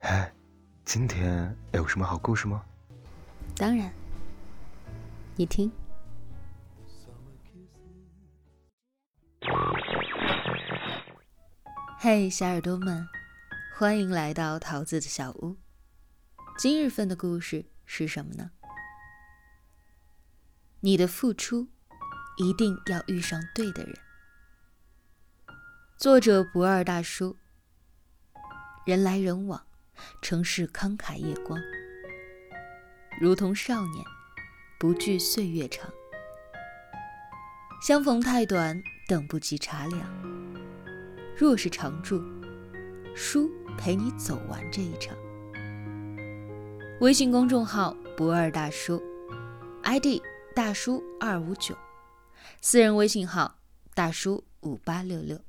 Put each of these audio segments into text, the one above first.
哎，今天有什么好故事吗？当然，你听。嘿，小耳朵们，欢迎来到桃子的小屋。今日份的故事是什么呢？你的付出一定要遇上对的人。作者不二大叔。人来人往，城市慷慨夜光，如同少年，不惧岁月长。相逢太短，等不及茶凉。若是常驻，书陪你走完这一场。微信公众号不二大叔，ID 大叔二五九，私人微信号大叔五八六六。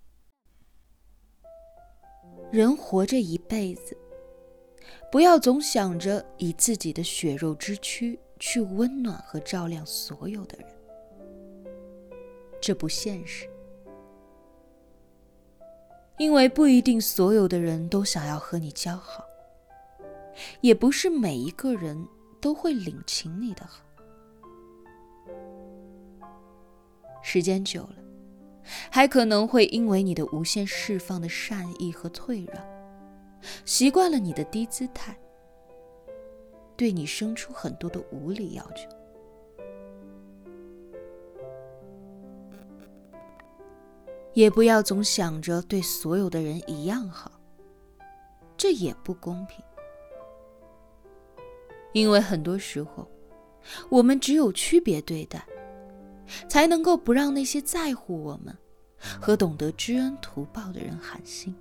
人活着一辈子，不要总想着以自己的血肉之躯去温暖和照亮所有的人，这不现实。因为不一定所有的人都想要和你交好。也不是每一个人都会领情你的好，时间久了，还可能会因为你的无限释放的善意和退让，习惯了你的低姿态，对你生出很多的无理要求。也不要总想着对所有的人一样好，这也不公平。因为很多时候，我们只有区别对待，才能够不让那些在乎我们和懂得知恩图报的人寒心。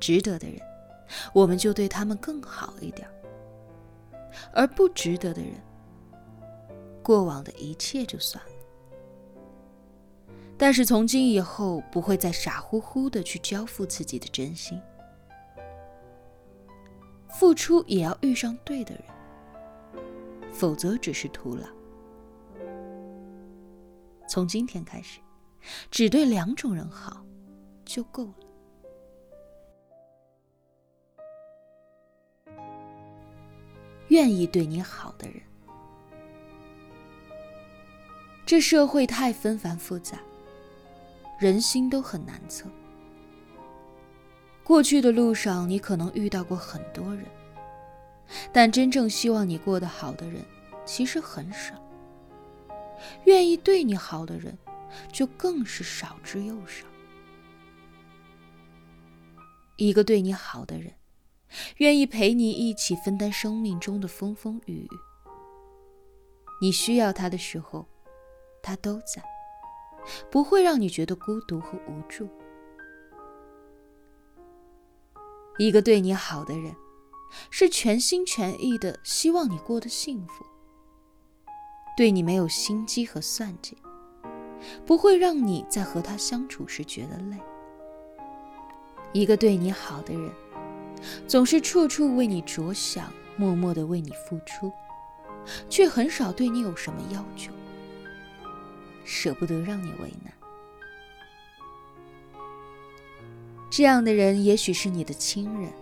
值得的人，我们就对他们更好一点；而不值得的人，过往的一切就算了。但是从今以后，不会再傻乎乎的去交付自己的真心。付出也要遇上对的人，否则只是徒劳。从今天开始，只对两种人好就够了。愿意对你好的人。这社会太纷繁复杂，人心都很难测。过去的路上，你可能遇到过很多人，但真正希望你过得好的人其实很少。愿意对你好的人，就更是少之又少。一个对你好的人，愿意陪你一起分担生命中的风风雨雨。你需要他的时候，他都在，不会让你觉得孤独和无助。一个对你好的人，是全心全意的希望你过得幸福，对你没有心机和算计，不会让你在和他相处时觉得累。一个对你好的人，总是处处为你着想，默默的为你付出，却很少对你有什么要求，舍不得让你为难。这样的人也许是你的亲人、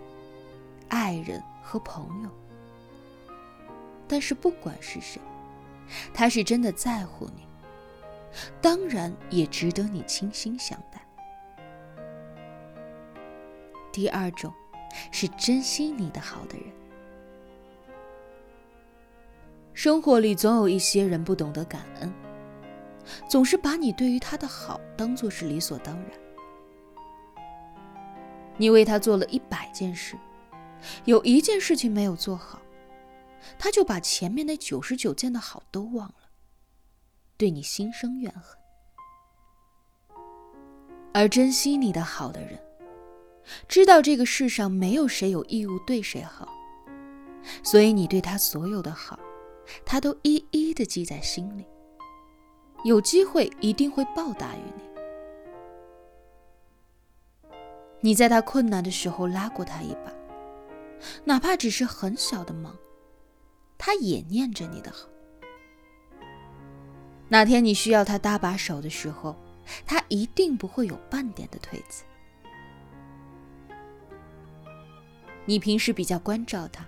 爱人和朋友，但是不管是谁，他是真的在乎你，当然也值得你倾心相待。第二种，是珍惜你的好的人。生活里总有一些人不懂得感恩，总是把你对于他的好当做是理所当然。你为他做了一百件事，有一件事情没有做好，他就把前面那九十九件的好都忘了，对你心生怨恨。而珍惜你的好的人，知道这个世上没有谁有义务对谁好，所以你对他所有的好，他都一一的记在心里，有机会一定会报答于你。你在他困难的时候拉过他一把，哪怕只是很小的忙，他也念着你的好。哪天你需要他搭把手的时候，他一定不会有半点的退辞。你平时比较关照他，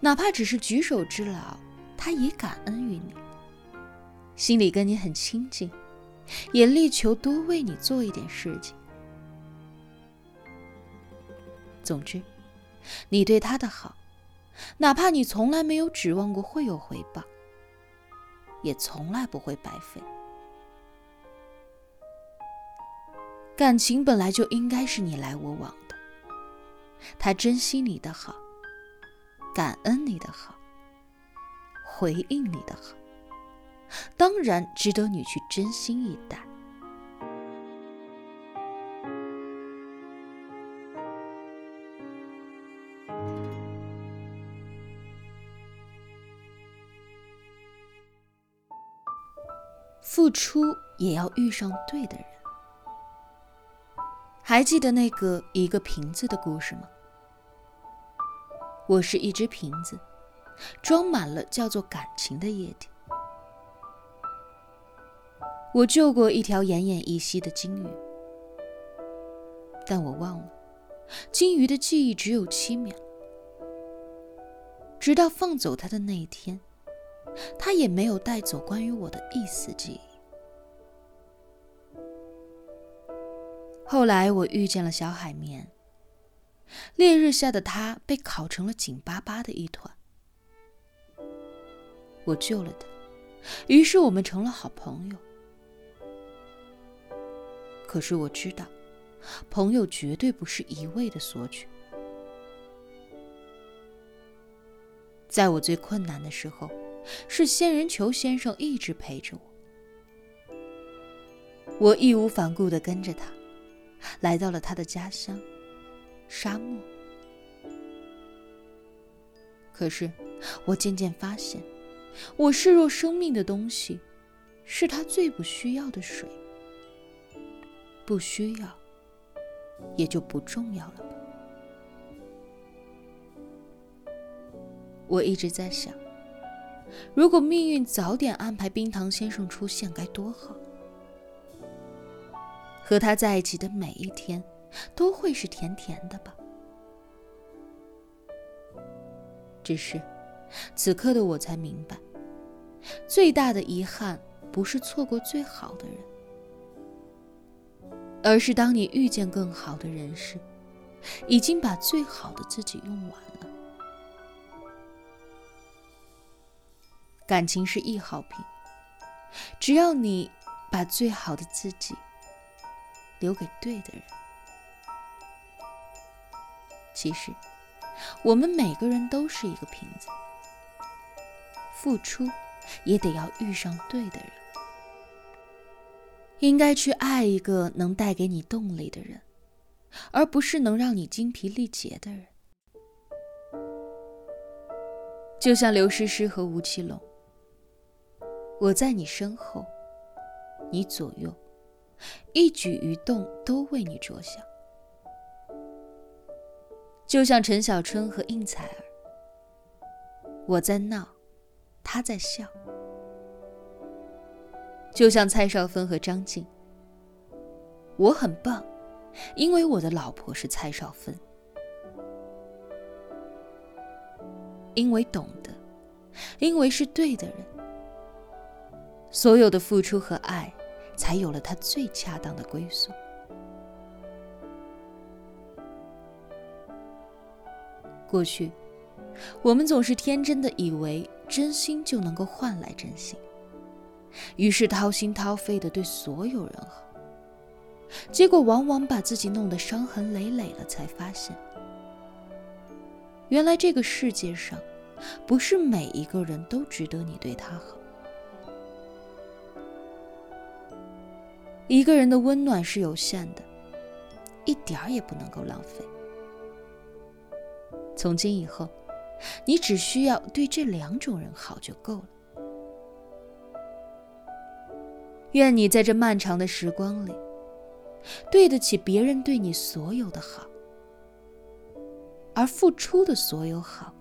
哪怕只是举手之劳，他也感恩于你，心里跟你很亲近，也力求多为你做一点事情。总之，你对他的好，哪怕你从来没有指望过会有回报，也从来不会白费。感情本来就应该是你来我往的。他珍惜你的好，感恩你的好，回应你的好，当然值得你去真心以待。付出也要遇上对的人。还记得那个一个瓶子的故事吗？我是一只瓶子，装满了叫做感情的液体。我救过一条奄奄一息的金鱼，但我忘了，金鱼的记忆只有七秒。直到放走它的那一天，他也没有带走关于我的一丝记忆。后来我遇见了小海绵。烈日下的他被烤成了紧巴巴的一团。我救了他，于是我们成了好朋友。可是我知道，朋友绝对不是一味的索取。在我最困难的时候，是仙人球先生一直陪着我。我义无反顾的跟着他，来到了他的家乡。沙漠。可是，我渐渐发现，我视若生命的东西，是他最不需要的水。不需要，也就不重要了吧？我一直在想，如果命运早点安排冰糖先生出现，该多好！和他在一起的每一天。都会是甜甜的吧？只是，此刻的我才明白，最大的遗憾不是错过最好的人，而是当你遇见更好的人时，已经把最好的自己用完。感情是易耗品，只要你把最好的自己留给对的人。其实，我们每个人都是一个瓶子，付出也得要遇上对的人。应该去爱一个能带给你动力的人，而不是能让你精疲力竭的人。就像刘诗诗和吴奇隆，我在你身后，你左右，一举一动都为你着想。就像陈小春和应采儿，我在闹，他在笑；就像蔡少芬和张晋，我很棒，因为我的老婆是蔡少芬，因为懂得，因为是对的人，所有的付出和爱，才有了它最恰当的归宿。过去，我们总是天真的以为真心就能够换来真心，于是掏心掏肺的对所有人好，结果往往把自己弄得伤痕累累了，才发现，原来这个世界上，不是每一个人都值得你对他好。一个人的温暖是有限的，一点儿也不能够浪费。从今以后，你只需要对这两种人好就够了。愿你在这漫长的时光里，对得起别人对你所有的好，而付出的所有好，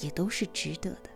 也都是值得的。